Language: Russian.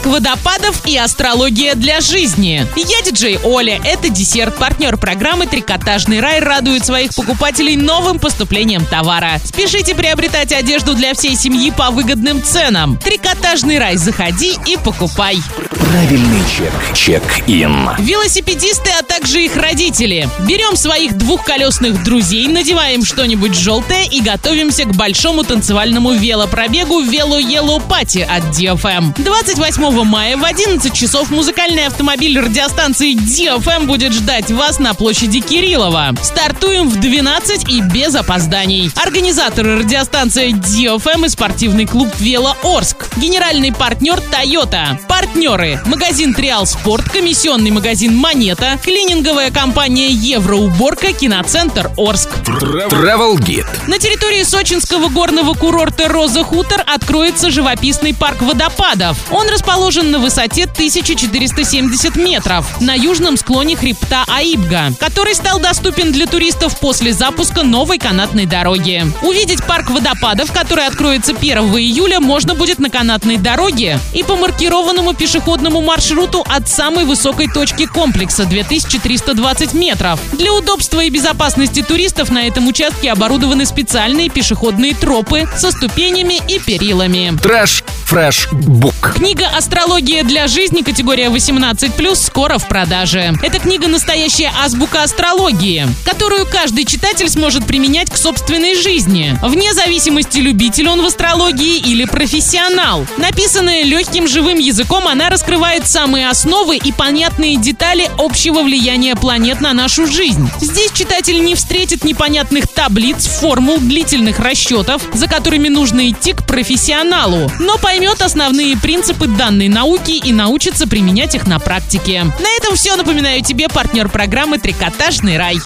парк водопадов и астрология для жизни. Я диджей Оля. Это десерт. Партнер программы «Трикотажный рай» радует своих покупателей новым поступлением товара. Спешите приобретать одежду для всей семьи по выгодным ценам. «Трикотажный рай». Заходи и покупай. Правильный чек. Чек-ин. Велосипедисты, а также их родители. Берем своих двухколесных друзей, надеваем что-нибудь желтое и готовимся к большому танцевальному велопробегу «Вело Yellow Пати от DFM. 28 мая в 11 часов музыкальный автомобиль радиостанции DFM будет ждать вас на площади Кириллова. Стартуем в 12 и без опозданий. Организаторы радиостанция DFM и спортивный клуб «Вело Орск». Генеральный партнер Toyota. Партнеры. Магазин Триал Спорт, комиссионный магазин Монета, клининговая компания Евроуборка, киноцентр Орск. Travel Guide. На территории сочинского горного курорта Роза Хутор откроется живописный парк водопадов. Он расположен на высоте 1470 метров на южном склоне хребта Аибга, который стал доступен для туристов после запуска новой канатной дороги. Увидеть парк водопадов, который откроется 1 июля, можно будет на канатной дороге и по маркированному пешеходному маршруту от самой высокой точки комплекса 2320 метров. Для удобства и безопасности туристов на этом участке оборудованы специальные пешеходные тропы со ступенями и перилами. Trash Fresh Book. Книга «Астрология для жизни» категория 18+, скоро в продаже. Эта книга – настоящая азбука астрологии, которую каждый читатель сможет применять к собственной жизни, вне зависимости, любитель он в астрологии или профессионал. Написанная легким живым языком, она раскрывает самые основы и понятные детали общего влияния планет на нашу жизнь. Здесь читатель не встретит непонятных таблиц, формул, длительных расчетов, за которыми нужно идти к профессионалу, но поймет основные принципы данной науки и научится применять их на практике. На этом все. Напоминаю тебе партнер программы «Трикотажный рай».